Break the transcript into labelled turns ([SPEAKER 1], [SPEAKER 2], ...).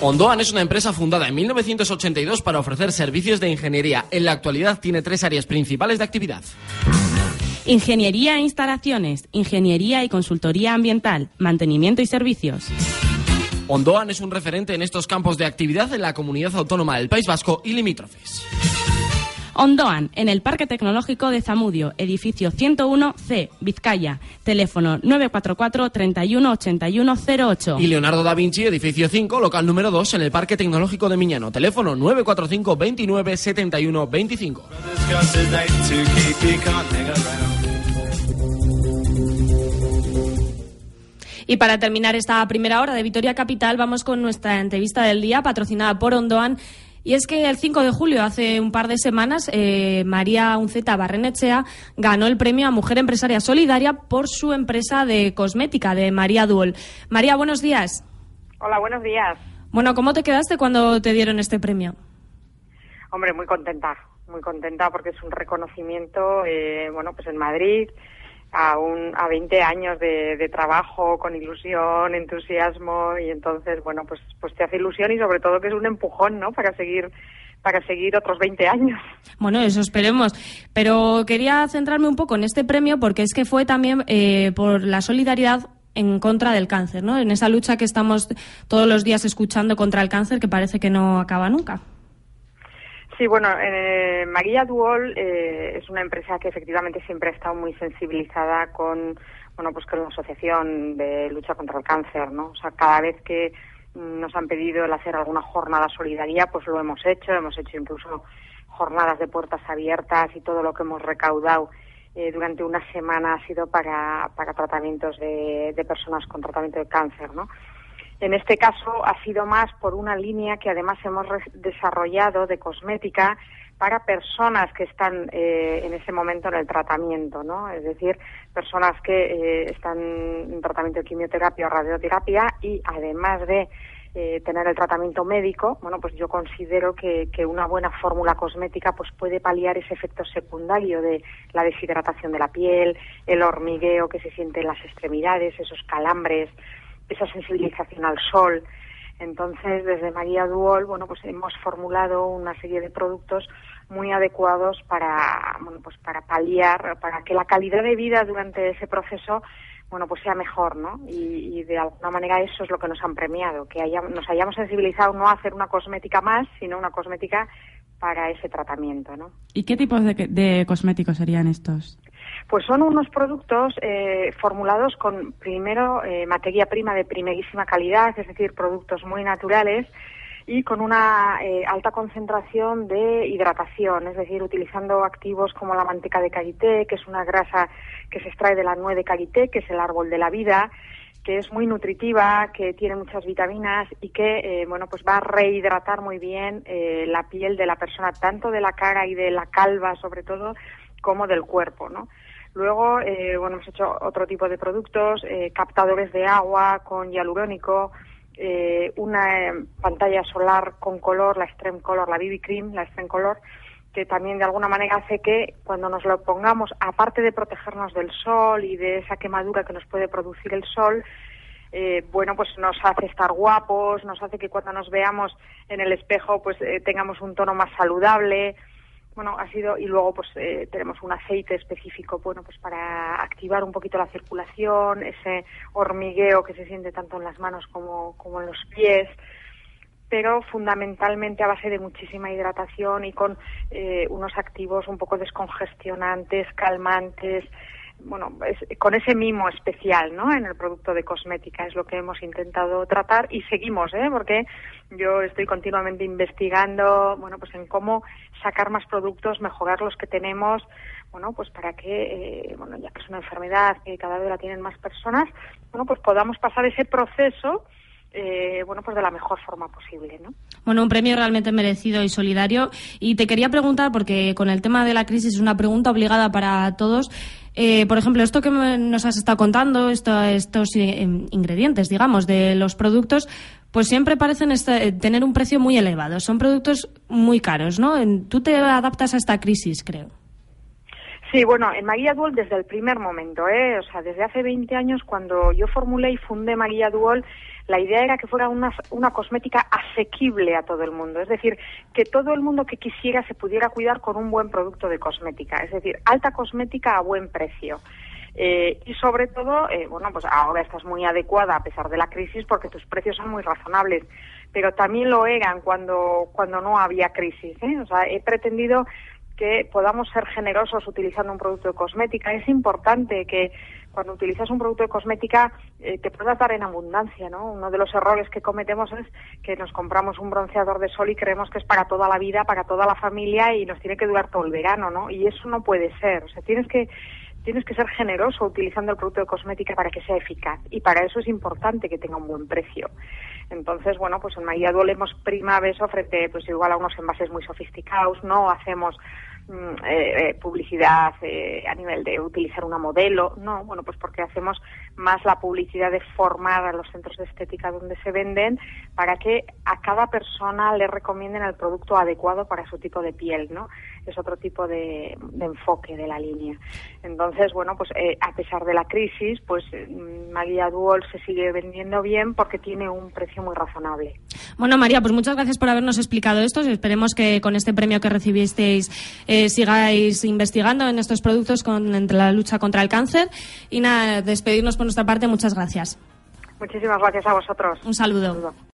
[SPEAKER 1] Ondoan es una empresa fundada en 1982 para ofrecer servicios de ingeniería. En la actualidad tiene tres áreas principales de actividad.
[SPEAKER 2] Ingeniería e instalaciones, ingeniería y consultoría ambiental, mantenimiento y servicios.
[SPEAKER 1] Ondoan es un referente en estos campos de actividad en la comunidad autónoma del País Vasco y limítrofes.
[SPEAKER 2] Ondoan, en el Parque Tecnológico de Zamudio, edificio 101C, Vizcaya, teléfono 944 31 08.
[SPEAKER 1] Y Leonardo da Vinci, edificio 5, local número 2, en el Parque Tecnológico de Miñano, teléfono 945 29 71 25.
[SPEAKER 3] Y para terminar esta primera hora de Vitoria Capital, vamos con nuestra entrevista del día, patrocinada por Ondoan. Y es que el 5 de julio, hace un par de semanas, eh, María Unceta Barrenechea ganó el premio a Mujer Empresaria Solidaria por su empresa de cosmética, de María Duol. María, buenos días.
[SPEAKER 4] Hola, buenos días.
[SPEAKER 3] Bueno, ¿cómo te quedaste cuando te dieron este premio?
[SPEAKER 4] Hombre, muy contenta, muy contenta porque es un reconocimiento, eh, bueno, pues en Madrid, a, un, a 20 años de, trabajo con ilusión, entusiasmo y entonces, bueno, pues, pues te hace ilusión y sobre todo que es un empujón, ¿no? Para seguir para seguir otros 20 años.
[SPEAKER 3] Bueno, eso esperemos. Pero quería centrarme un poco en este premio porque es que fue también eh, por la solidaridad en contra del cáncer, ¿no? En esa lucha que estamos todos los días escuchando contra el cáncer que parece que no acaba nunca.
[SPEAKER 4] Sí, bueno, eh, María Duol eh, es una empresa que efectivamente siempre ha estado muy sensibilizada con, bueno, pues con la asociación de lucha contra el cáncer, ¿no? O sea, cada vez que nos han pedido el hacer alguna jornada solidaria, pues lo hemos hecho, hemos hecho incluso jornadas de puertas abiertas y todo lo que hemos recaudado eh, durante una semana ha sido para, para tratamientos de, de personas con tratamiento de cáncer, ¿no? En este caso ha sido más por una línea que además hemos desarrollado de cosmética para personas que están eh, en ese momento en el tratamiento, ¿no? Es decir, personas que eh, están en tratamiento de quimioterapia o radioterapia y además de eh, tener el tratamiento médico, bueno, pues yo considero que, que, una buena fórmula cosmética pues puede paliar ese efecto secundario de la deshidratación de la piel, el hormigueo que se siente en las extremidades, esos calambres, esa sensibilización al sol. Entonces, desde María Duol, bueno, pues hemos formulado una serie de productos muy adecuados para, bueno, pues para paliar, para que la calidad de vida durante ese proceso, bueno, pues sea mejor, ¿no? Y, de alguna manera eso es lo que nos han premiado, que nos hayamos sensibilizado no a hacer una cosmética más, sino una cosmética para ese tratamiento, ¿no?
[SPEAKER 2] ¿Y qué tipos de, de cosméticos serían estos?
[SPEAKER 4] Pues son unos productos eh, formulados con, primero, eh, materia prima de primerísima calidad, es decir, productos muy naturales y con una eh, alta concentración de hidratación, es decir, utilizando activos como la manteca de karité, que es una grasa que se extrae de la nuez de karité, que es el árbol de la vida, que es muy nutritiva, que tiene muchas vitaminas y que, bueno, pues va a rehidratar muy bien la piel de la persona, tanto de la cara y de la calva, sobre todo, como del cuerpo, ¿no? Luego, eh, bueno, hemos hecho otro tipo de productos, eh, captadores de agua con hialurónico, eh, una pantalla solar con color, la Extreme Color, la BB Cream, la Extreme Color, que también de alguna manera hace que cuando nos lo pongamos, aparte de protegernos del sol y de esa quemadura que nos puede producir el sol, bueno, pues nos hace estar guapos, nos hace que cuando nos veamos en el espejo, pues tengamos un tono más saludable, bueno, ha sido, y luego pues eh, tenemos un aceite específico, bueno, pues para activar un poquito la circulación, ese hormigueo que se siente tanto en las manos como, como en los pies, pero fundamentalmente a base de muchísima hidratación y con eh, unos activos un poco descongestionantes, calmantes, bueno, con ese mimo especial, ¿no? En el producto de cosmética es lo que hemos intentado tratar y seguimos, ¿eh? Porque yo estoy continuamente investigando, bueno, pues en cómo sacar más productos, mejorar los que tenemos, bueno, pues para que, eh, bueno, ya que es una enfermedad que cada vez la tienen más personas, bueno, pues podamos pasar ese proceso eh, bueno, pues de la mejor forma posible, ¿no?
[SPEAKER 3] Bueno, un premio realmente merecido y solidario. Y te quería preguntar, porque con el tema de la crisis es una pregunta obligada para todos. Eh, por ejemplo, esto que nos has estado contando, estos eh, ingredientes, digamos, de los productos, pues siempre parecen tener un precio muy elevado. Son productos muy caros, ¿no? Tú te adaptas a esta crisis, creo.
[SPEAKER 4] Sí, bueno, en María Duol desde el primer momento, ¿eh? o sea, desde hace 20 años cuando yo formulé y fundé María Duol, la idea era que fuera una, una cosmética asequible a todo el mundo, es decir, que todo el mundo que quisiera se pudiera cuidar con un buen producto de cosmética, es decir, alta cosmética a buen precio. Eh, y sobre todo, eh, bueno, pues ahora estás muy adecuada a pesar de la crisis porque tus precios son muy razonables, pero también lo eran cuando, cuando no había crisis. ¿eh? O sea, he pretendido que podamos ser generosos utilizando un producto de cosmética. Es importante que cuando utilizas un producto de cosmética eh, te puedas dar en abundancia, ¿no? Uno de los errores que cometemos es que nos compramos un bronceador de sol y creemos que es para toda la vida, para toda la familia y nos tiene que durar todo el verano, ¿no? Y eso no puede ser. O sea, tienes que tienes que ser generoso utilizando el producto de cosmética para que sea eficaz y para eso es importante que tenga un buen precio. Entonces, bueno, pues en María Duole hemos prima frente, pues igual a unos envases muy sofisticados, no hacemos eh, eh, publicidad eh, a nivel de utilizar una modelo, no, bueno, pues porque hacemos más la publicidad de formar a los centros de estética donde se venden para que a cada persona le recomienden el producto adecuado para su tipo de piel, ¿no? Es otro tipo de, enfoque de la línea. Entonces, bueno, pues a pesar de la crisis, pues mm, María Duol se sigue vendiendo bien porque tiene un precio muy razonable.
[SPEAKER 3] Bueno, María, pues muchas gracias por habernos explicado esto. Esperemos que con este premio que recibisteis sigáis investigando en estos productos con, entre la lucha contra el cáncer. Y nada, despedirnos por nuestra parte. Muchas gracias.
[SPEAKER 4] Muchísimas gracias a vosotros.
[SPEAKER 3] Un saludo.